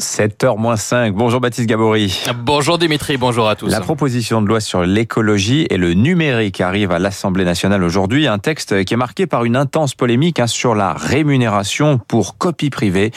7h 5. Bonjour Baptiste Gabory. Bonjour Dimitri, bonjour à tous. La proposition de loi sur l'écologie et le numérique arrive à l'Assemblée nationale aujourd'hui. Un texte qui est marqué par une intense polémique hein, sur la rémunération pour copie privée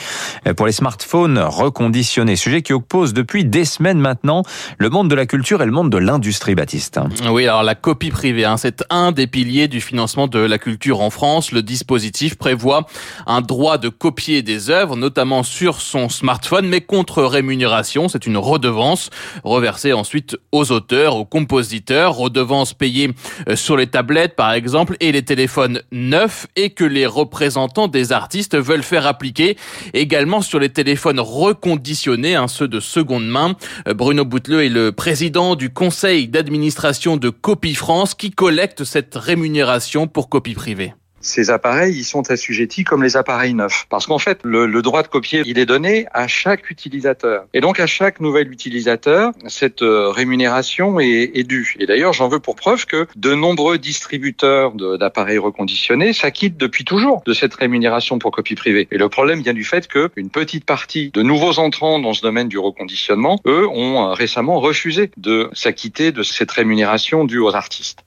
pour les smartphones reconditionnés. Sujet qui oppose depuis des semaines maintenant le monde de la culture et le monde de l'industrie, Baptiste. Oui, alors la copie privée, hein, c'est un des piliers du financement de la culture en France. Le dispositif prévoit un droit de copier des œuvres, notamment sur son smartphone mais contre rémunération. C'est une redevance reversée ensuite aux auteurs, aux compositeurs, redevance payée euh, sur les tablettes par exemple et les téléphones neufs et que les représentants des artistes veulent faire appliquer également sur les téléphones reconditionnés, hein, ceux de seconde main. Euh, Bruno Bouteleux est le président du conseil d'administration de Copie France qui collecte cette rémunération pour copie privée ces appareils, ils sont assujettis comme les appareils neufs. Parce qu'en fait, le, le, droit de copier, il est donné à chaque utilisateur. Et donc, à chaque nouvel utilisateur, cette euh, rémunération est, est due. Et d'ailleurs, j'en veux pour preuve que de nombreux distributeurs d'appareils reconditionnés s'acquittent depuis toujours de cette rémunération pour copie privée. Et le problème vient du fait qu'une petite partie de nouveaux entrants dans ce domaine du reconditionnement, eux, ont euh, récemment refusé de s'acquitter de cette rémunération due aux artistes.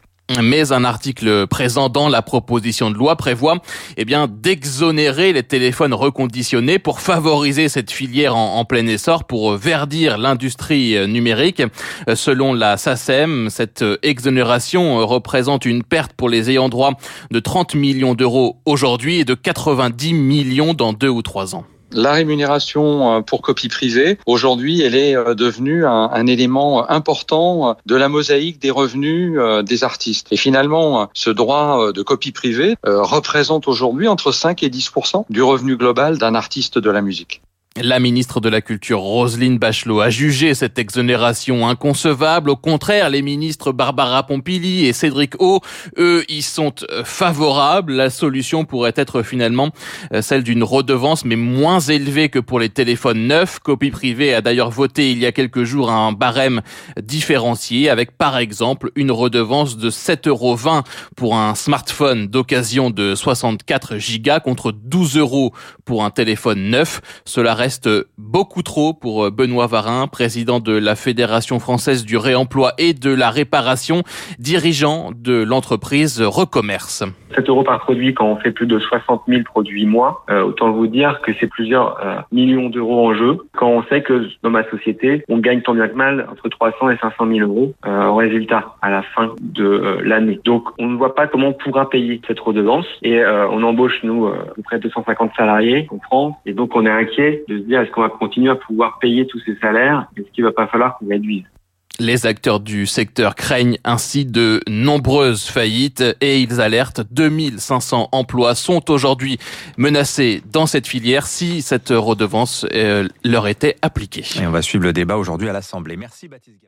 Mais un article présent dans la proposition de loi prévoit eh bien d'exonérer les téléphones reconditionnés pour favoriser cette filière en, plein essor, pour verdir l'industrie numérique. Selon la SACEM, cette exonération représente une perte pour les ayants droit de 30 millions d'euros aujourd'hui et de 90 millions dans deux ou trois ans. La rémunération euh, pour copie privée, aujourd'hui, elle est euh, devenue un, élément important de la mosaïque des revenus euh, des artistes. Et finalement, ce droit de copie privée représente aujourd'hui entre 5 et 10 du revenu global d'un artiste de la musique. La ministre de la Culture, Roselyne Bachelot, a jugé cette exonération inconcevable. Au contraire, les ministres Barbara Pompili et Cédric O, eux, y sont favorables. La solution pourrait être finalement euh, celle d'une redevance, mais moins élevée que pour les téléphones neufs. Copie privée a d'ailleurs voté il y a quelques jours un barème différencié avec, par exemple, une redevance de 7,20 euros pour un smartphone d'occasion de 64 gigas contre 12 euros pour un téléphone neuf. Cela reste beaucoup trop pour euh, Benoît Varin, président de la Fédération française du réemploi et de la réparation, dirigeant de l'entreprise Recommerce. 7 euros par produit quand on fait plus de 60 000 produits mois, euh, autant vous dire que c'est plusieurs euh, millions d'euros en jeu. Quand on sait que dans ma société, on gagne tant bien que mal entre 300 et 500 000 euros euh, au résultat à la fin de euh, l'année. Donc on ne voit pas comment on pourra payer cette redevance et euh, on embauche nous près de 250 salariés en France et donc on est inquiet de se dire est-ce qu'on va continuer à pouvoir payer tous ces salaires? Est-ce qu'il va pas falloir qu'on réduise? Les acteurs du secteur craignent ainsi de nombreuses faillites et ils alertent 2500 emplois sont aujourd'hui menacés dans cette filière si cette redevance euh, leur était appliquée. Et on va suivre le débat aujourd'hui à l'Assemblée. Merci Baptiste